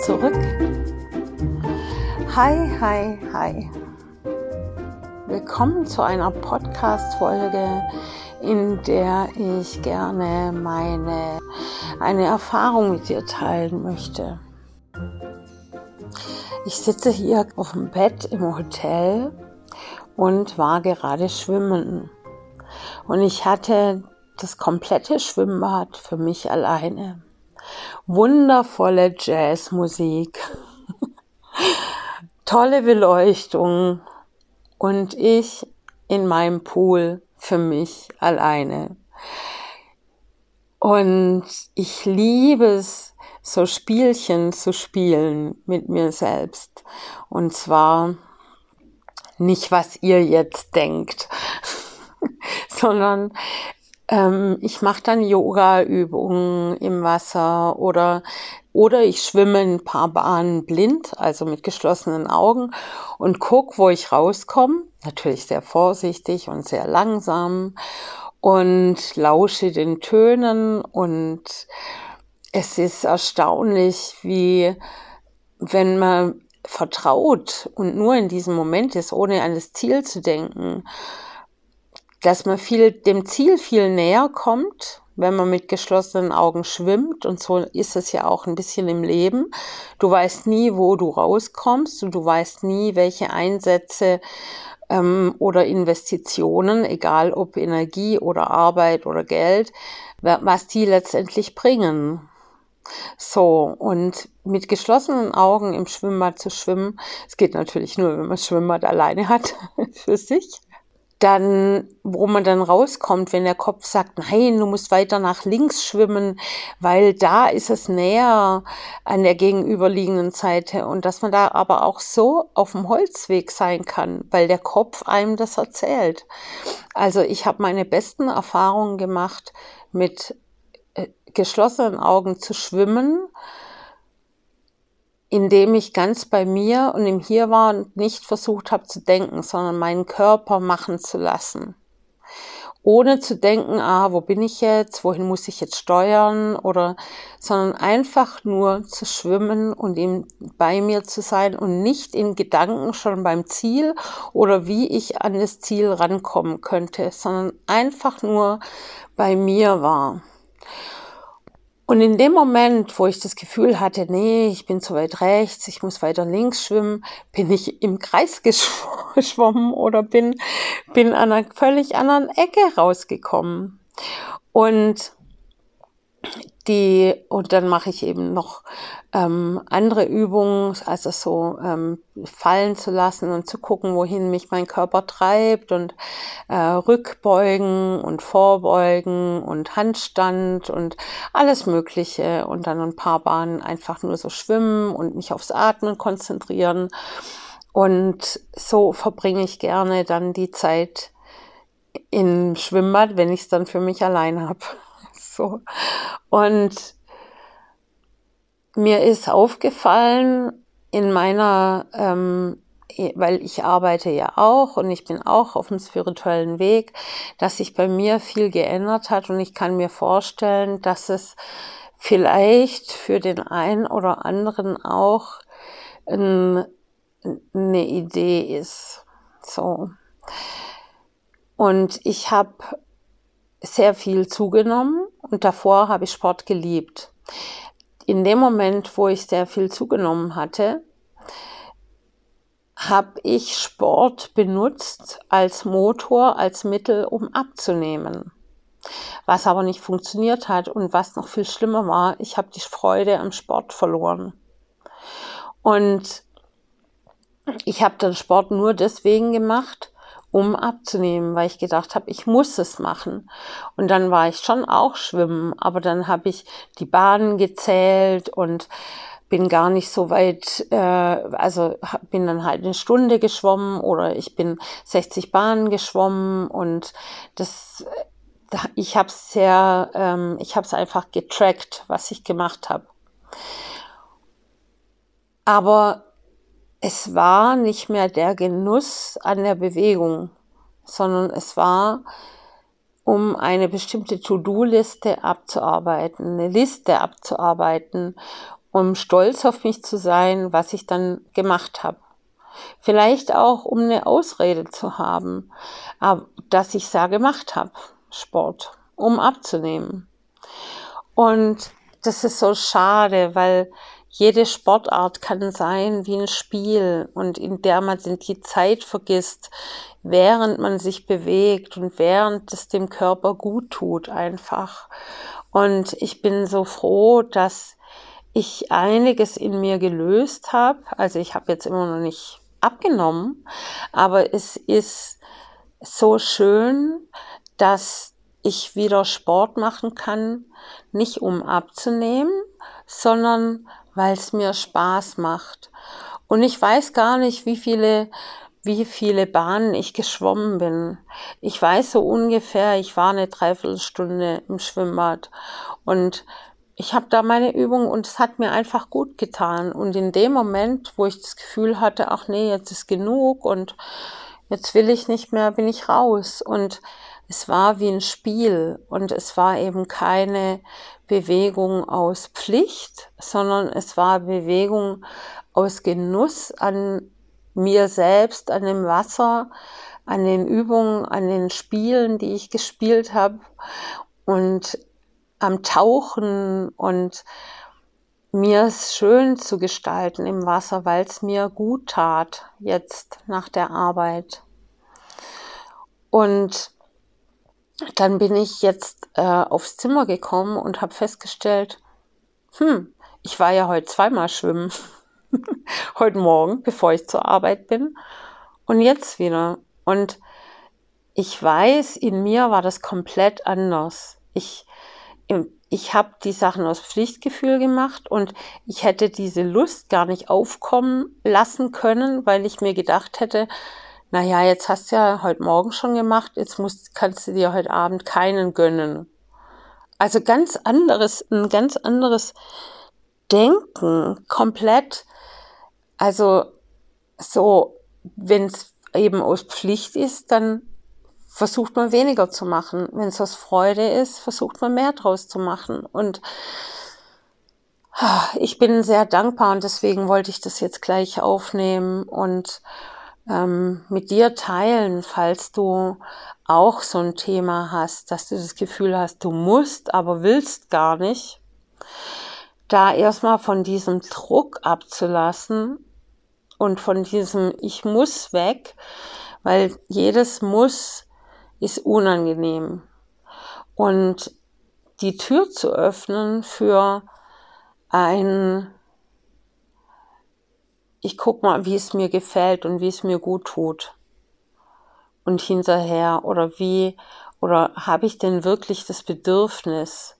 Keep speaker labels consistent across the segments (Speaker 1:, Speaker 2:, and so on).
Speaker 1: zurück. Hi, hi, hi. Willkommen zu einer Podcast-Folge, in der ich gerne meine, eine Erfahrung mit dir teilen möchte. Ich sitze hier auf dem Bett im Hotel und war gerade schwimmen. Und ich hatte das komplette Schwimmbad für mich alleine. Wundervolle Jazzmusik, tolle Beleuchtung und ich in meinem Pool für mich alleine. Und ich liebe es, so Spielchen zu spielen mit mir selbst. Und zwar nicht, was ihr jetzt denkt, sondern ähm, ich mache dann Yoga-Übungen im Wasser oder oder ich schwimme ein paar Bahnen blind, also mit geschlossenen Augen und guck, wo ich rauskomme. Natürlich sehr vorsichtig und sehr langsam und lausche den Tönen und es ist erstaunlich, wie wenn man vertraut und nur in diesem Moment ist, ohne an das Ziel zu denken, dass man viel, dem Ziel viel näher kommt, wenn man mit geschlossenen Augen schwimmt. Und so ist es ja auch ein bisschen im Leben. Du weißt nie, wo du rauskommst und du weißt nie, welche Einsätze ähm, oder Investitionen, egal ob Energie oder Arbeit oder Geld, was die letztendlich bringen. So, und mit geschlossenen Augen im Schwimmbad zu schwimmen, es geht natürlich nur, wenn man das Schwimmbad alleine hat für sich dann, wo man dann rauskommt, wenn der Kopf sagt, nein, du musst weiter nach links schwimmen, weil da ist es näher an der gegenüberliegenden Seite und dass man da aber auch so auf dem Holzweg sein kann, weil der Kopf einem das erzählt. Also ich habe meine besten Erfahrungen gemacht, mit äh, geschlossenen Augen zu schwimmen, indem ich ganz bei mir und im Hier war und nicht versucht habe zu denken, sondern meinen Körper machen zu lassen. Ohne zu denken, ah, wo bin ich jetzt, wohin muss ich jetzt steuern oder, sondern einfach nur zu schwimmen und ihm bei mir zu sein und nicht in Gedanken schon beim Ziel oder wie ich an das Ziel rankommen könnte, sondern einfach nur bei mir war. Und in dem Moment, wo ich das Gefühl hatte, nee, ich bin zu weit rechts, ich muss weiter links schwimmen, bin ich im Kreis geschwommen oder bin, bin an einer völlig anderen Ecke rausgekommen. Und die, und dann mache ich eben noch ähm, andere Übungen, also so ähm, fallen zu lassen und zu gucken, wohin mich mein Körper treibt und äh, Rückbeugen und Vorbeugen und Handstand und alles Mögliche und dann ein paar Bahnen einfach nur so schwimmen und mich aufs Atmen konzentrieren. Und so verbringe ich gerne dann die Zeit im Schwimmbad, wenn ich es dann für mich allein habe. So. Und mir ist aufgefallen in meiner, ähm, weil ich arbeite ja auch und ich bin auch auf dem spirituellen Weg, dass sich bei mir viel geändert hat und ich kann mir vorstellen, dass es vielleicht für den einen oder anderen auch ein, eine Idee ist. So. Und ich habe sehr viel zugenommen und davor habe ich Sport geliebt. In dem Moment, wo ich sehr viel zugenommen hatte, habe ich Sport benutzt als Motor, als Mittel, um abzunehmen. Was aber nicht funktioniert hat und was noch viel schlimmer war, ich habe die Freude am Sport verloren. Und ich habe den Sport nur deswegen gemacht, um abzunehmen, weil ich gedacht habe, ich muss es machen. Und dann war ich schon auch schwimmen, aber dann habe ich die Bahnen gezählt und bin gar nicht so weit, äh, also bin dann halt eine Stunde geschwommen oder ich bin 60 Bahnen geschwommen und das, ich habe es sehr, ähm, ich habe es einfach getrackt, was ich gemacht habe. Aber es war nicht mehr der Genuss an der Bewegung, sondern es war, um eine bestimmte To-Do-Liste abzuarbeiten, eine Liste abzuarbeiten um stolz auf mich zu sein, was ich dann gemacht habe. Vielleicht auch, um eine Ausrede zu haben, dass ich es gemacht habe, Sport, um abzunehmen. Und das ist so schade, weil jede Sportart kann sein wie ein Spiel und in der man die Zeit vergisst, während man sich bewegt und während es dem Körper gut tut einfach. Und ich bin so froh, dass ich einiges in mir gelöst habe. Also ich habe jetzt immer noch nicht abgenommen, aber es ist so schön, dass ich wieder Sport machen kann, nicht um abzunehmen, sondern weil es mir Spaß macht. Und ich weiß gar nicht, wie viele wie viele Bahnen ich geschwommen bin. Ich weiß so ungefähr, ich war eine Dreiviertelstunde im Schwimmbad und ich habe da meine Übung und es hat mir einfach gut getan. Und in dem Moment, wo ich das Gefühl hatte, ach nee, jetzt ist genug und jetzt will ich nicht mehr, bin ich raus. Und es war wie ein Spiel und es war eben keine Bewegung aus Pflicht, sondern es war Bewegung aus Genuss an mir selbst, an dem Wasser, an den Übungen, an den Spielen, die ich gespielt habe und am Tauchen und mir es schön zu gestalten im Wasser, weil es mir gut tat jetzt nach der Arbeit. Und dann bin ich jetzt äh, aufs Zimmer gekommen und habe festgestellt, hm, ich war ja heute zweimal schwimmen. heute Morgen, bevor ich zur Arbeit bin. Und jetzt wieder. Und ich weiß, in mir war das komplett anders. Ich, ich habe die Sachen aus Pflichtgefühl gemacht und ich hätte diese Lust gar nicht aufkommen lassen können, weil ich mir gedacht hätte, naja, jetzt hast du ja heute Morgen schon gemacht, jetzt musst, kannst du dir heute Abend keinen gönnen. Also ganz anderes, ein ganz anderes Denken, komplett. Also so, wenn es eben aus Pflicht ist, dann versucht man weniger zu machen. Wenn es aus Freude ist, versucht man mehr draus zu machen. Und ah, ich bin sehr dankbar und deswegen wollte ich das jetzt gleich aufnehmen und ähm, mit dir teilen, falls du auch so ein Thema hast, dass du das Gefühl hast, du musst, aber willst gar nicht. Da erstmal von diesem Druck abzulassen und von diesem Ich muss weg, weil jedes Muss ist unangenehm. Und die Tür zu öffnen für ein ich guck mal, wie es mir gefällt und wie es mir gut tut. Und hinterher oder wie oder habe ich denn wirklich das Bedürfnis?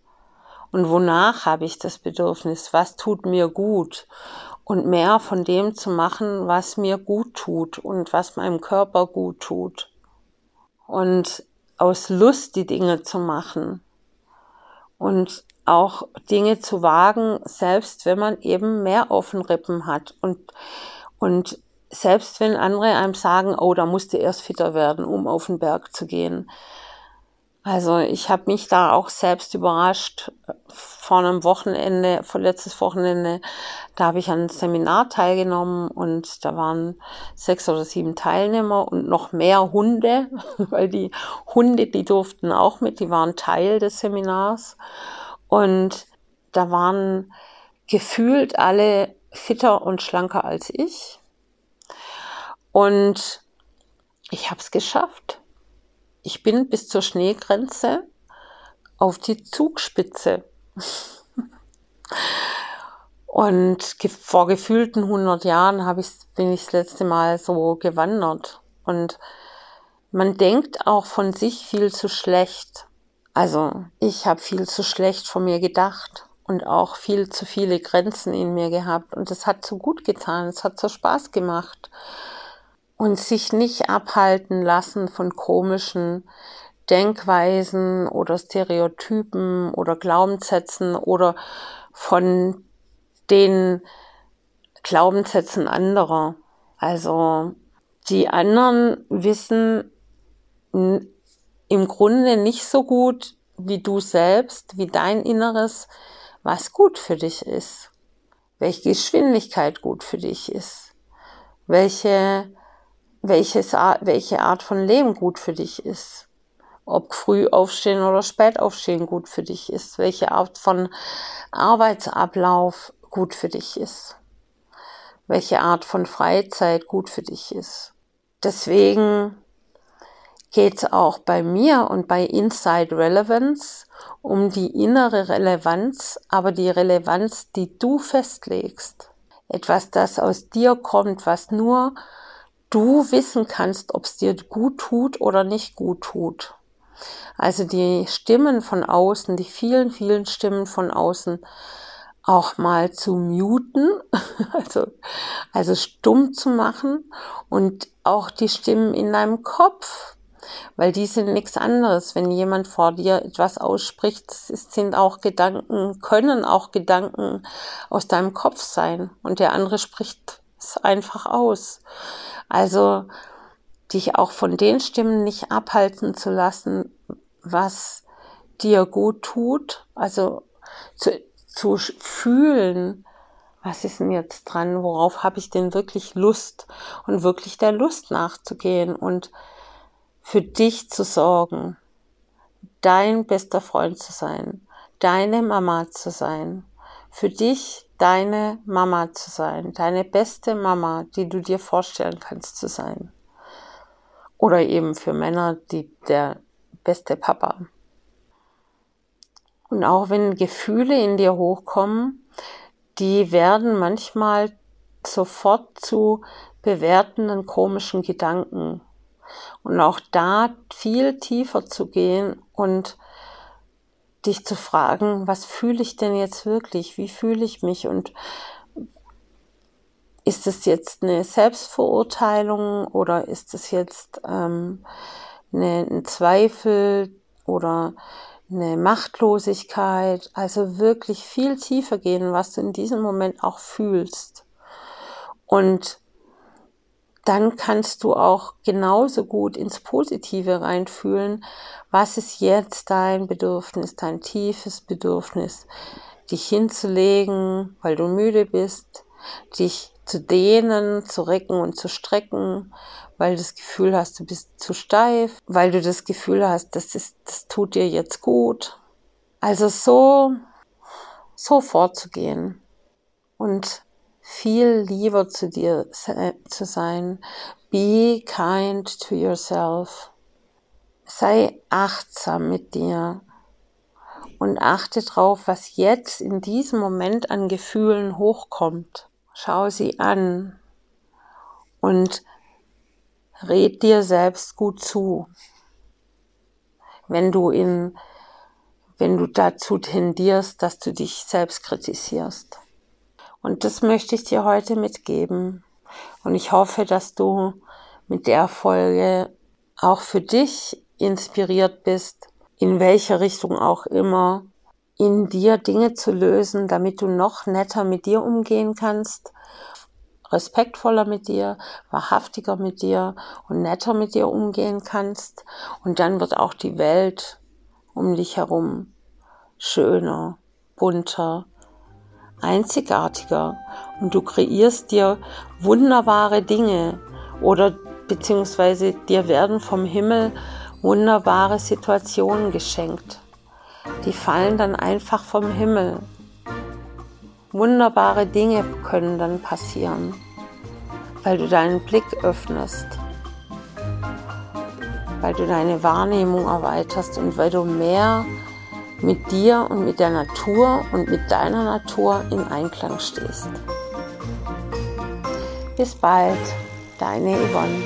Speaker 1: Und wonach habe ich das Bedürfnis? Was tut mir gut? Und mehr von dem zu machen, was mir gut tut und was meinem Körper gut tut. Und aus Lust die Dinge zu machen. Und auch Dinge zu wagen, selbst wenn man eben mehr auf den Rippen hat und, und selbst wenn andere einem sagen, oh, da musst du erst fitter werden, um auf den Berg zu gehen. Also ich habe mich da auch selbst überrascht. Vor einem Wochenende, vorletztes Wochenende, da habe ich an einem Seminar teilgenommen und da waren sechs oder sieben Teilnehmer und noch mehr Hunde, weil die Hunde, die durften auch mit, die waren Teil des Seminars. Und da waren gefühlt alle fitter und schlanker als ich. Und ich habe es geschafft. Ich bin bis zur Schneegrenze auf die Zugspitze. Und vor gefühlten 100 Jahren ich, bin ich das letzte Mal so gewandert. Und man denkt auch von sich viel zu schlecht. Also ich habe viel zu schlecht von mir gedacht und auch viel zu viele Grenzen in mir gehabt. Und es hat so gut getan, es hat so Spaß gemacht. Und sich nicht abhalten lassen von komischen Denkweisen oder Stereotypen oder Glaubenssätzen oder von den Glaubenssätzen anderer. Also die anderen wissen im Grunde nicht so gut wie du selbst, wie dein Inneres, was gut für dich ist. welche Geschwindigkeit gut für dich ist, welche, welches, welche Art von Leben gut für dich ist, ob früh aufstehen oder spät aufstehen gut für dich ist, welche Art von Arbeitsablauf gut für dich ist, welche Art von Freizeit gut für dich ist. Deswegen geht es auch bei mir und bei Inside Relevance um die innere Relevanz, aber die Relevanz, die du festlegst. Etwas, das aus dir kommt, was nur du wissen kannst, ob es dir gut tut oder nicht gut tut. Also die Stimmen von außen, die vielen, vielen Stimmen von außen auch mal zu muten, also, also stumm zu machen und auch die Stimmen in deinem Kopf, weil die sind nichts anderes. Wenn jemand vor dir etwas ausspricht, sind auch Gedanken, können auch Gedanken aus deinem Kopf sein. Und der andere spricht es einfach aus. Also dich auch von den Stimmen nicht abhalten zu lassen, was dir gut tut, also zu, zu fühlen, was ist denn jetzt dran, worauf habe ich denn wirklich Lust? Und wirklich der Lust nachzugehen. Und für dich zu sorgen, dein bester Freund zu sein, deine Mama zu sein, für dich deine Mama zu sein, deine beste Mama, die du dir vorstellen kannst zu sein. Oder eben für Männer, die der beste Papa. Und auch wenn Gefühle in dir hochkommen, die werden manchmal sofort zu bewertenden komischen Gedanken. Und auch da viel tiefer zu gehen und dich zu fragen, was fühle ich denn jetzt wirklich? Wie fühle ich mich? Und ist es jetzt eine Selbstverurteilung oder ist es jetzt ähm, eine, ein Zweifel oder eine Machtlosigkeit? Also wirklich viel tiefer gehen, was du in diesem Moment auch fühlst. Und dann kannst du auch genauso gut ins Positive reinfühlen. Was ist jetzt dein Bedürfnis, dein tiefes Bedürfnis? Dich hinzulegen, weil du müde bist, dich zu dehnen, zu recken und zu strecken, weil du das Gefühl hast, du bist zu steif, weil du das Gefühl hast, das ist, das tut dir jetzt gut. Also so, so vorzugehen und viel lieber zu dir zu sein. Be kind to yourself. Sei achtsam mit dir und achte drauf, was jetzt in diesem Moment an Gefühlen hochkommt. Schau sie an und red dir selbst gut zu. Wenn du in, wenn du dazu tendierst, dass du dich selbst kritisierst. Und das möchte ich dir heute mitgeben. Und ich hoffe, dass du mit der Folge auch für dich inspiriert bist, in welche Richtung auch immer, in dir Dinge zu lösen, damit du noch netter mit dir umgehen kannst, respektvoller mit dir, wahrhaftiger mit dir und netter mit dir umgehen kannst. Und dann wird auch die Welt um dich herum schöner, bunter, einzigartiger und du kreierst dir wunderbare Dinge oder beziehungsweise dir werden vom Himmel wunderbare Situationen geschenkt. Die fallen dann einfach vom Himmel. Wunderbare Dinge können dann passieren, weil du deinen Blick öffnest, weil du deine Wahrnehmung erweiterst und weil du mehr mit dir und mit der Natur und mit deiner Natur in Einklang stehst. Bis bald, deine Yvonne.